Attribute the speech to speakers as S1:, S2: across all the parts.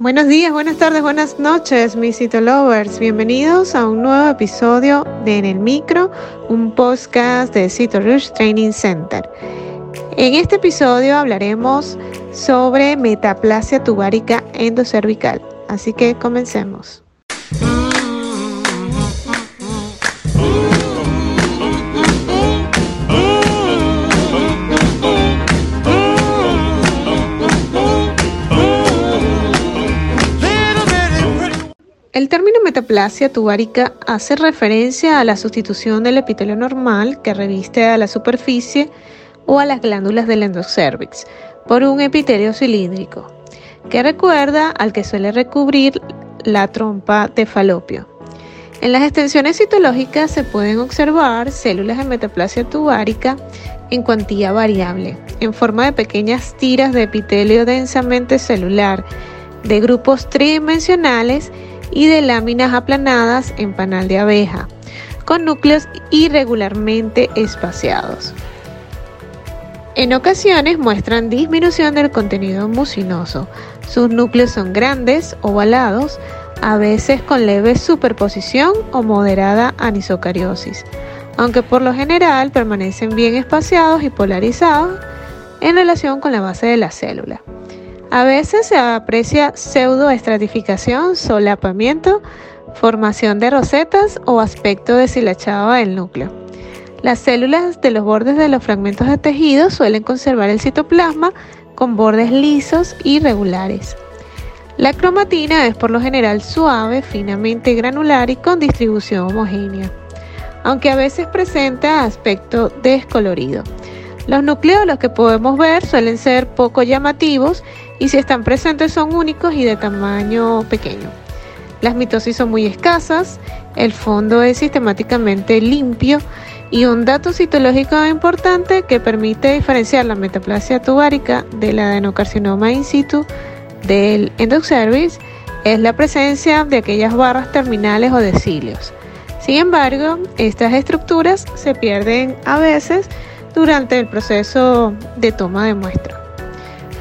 S1: Buenos días, buenas tardes, buenas noches, mis Citolovers. Bienvenidos a un nuevo episodio de En el Micro, un podcast de Cito Rush Training Center. En este episodio hablaremos sobre metaplasia tubárica endocervical. Así que comencemos. Metaplasia tubárica hace referencia a la sustitución del epitelio normal que reviste a la superficie o a las glándulas del endocervix por un epitelio cilíndrico que recuerda al que suele recubrir la trompa de falopio. En las extensiones citológicas se pueden observar células de metaplasia tubárica en cuantía variable, en forma de pequeñas tiras de epitelio densamente celular, de grupos tridimensionales y de láminas aplanadas en panal de abeja, con núcleos irregularmente espaciados. En ocasiones muestran disminución del contenido mucinoso. Sus núcleos son grandes, ovalados, a veces con leve superposición o moderada anisocariosis, aunque por lo general permanecen bien espaciados y polarizados en relación con la base de la célula. A veces se aprecia pseudoestratificación, solapamiento, formación de rosetas o aspecto deshilachado del núcleo. Las células de los bordes de los fragmentos de tejido suelen conservar el citoplasma con bordes lisos y regulares. La cromatina es por lo general suave, finamente granular y con distribución homogénea, aunque a veces presenta aspecto descolorido. Los núcleos, los que podemos ver, suelen ser poco llamativos y si están presentes son únicos y de tamaño pequeño. Las mitosis son muy escasas, el fondo es sistemáticamente limpio y un dato citológico importante que permite diferenciar la metaplasia tubárica del adenocarcinoma in situ del endocervix es la presencia de aquellas barras terminales o de cilios. Sin embargo, estas estructuras se pierden a veces durante el proceso de toma de muestra.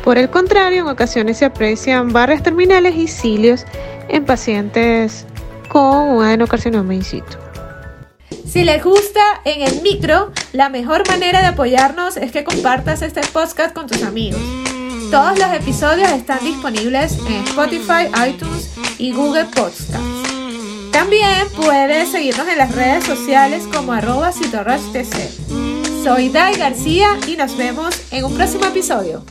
S1: Por el contrario, en ocasiones se aprecian barras terminales y cilios en pacientes con un adenocarcinoma in situ.
S2: Si les gusta en el micro, la mejor manera de apoyarnos es que compartas este podcast con tus amigos. Todos los episodios están disponibles en Spotify, iTunes y Google Podcasts. También puedes seguirnos en las redes sociales como arroba Soy Dai García y nos vemos en un próximo episodio.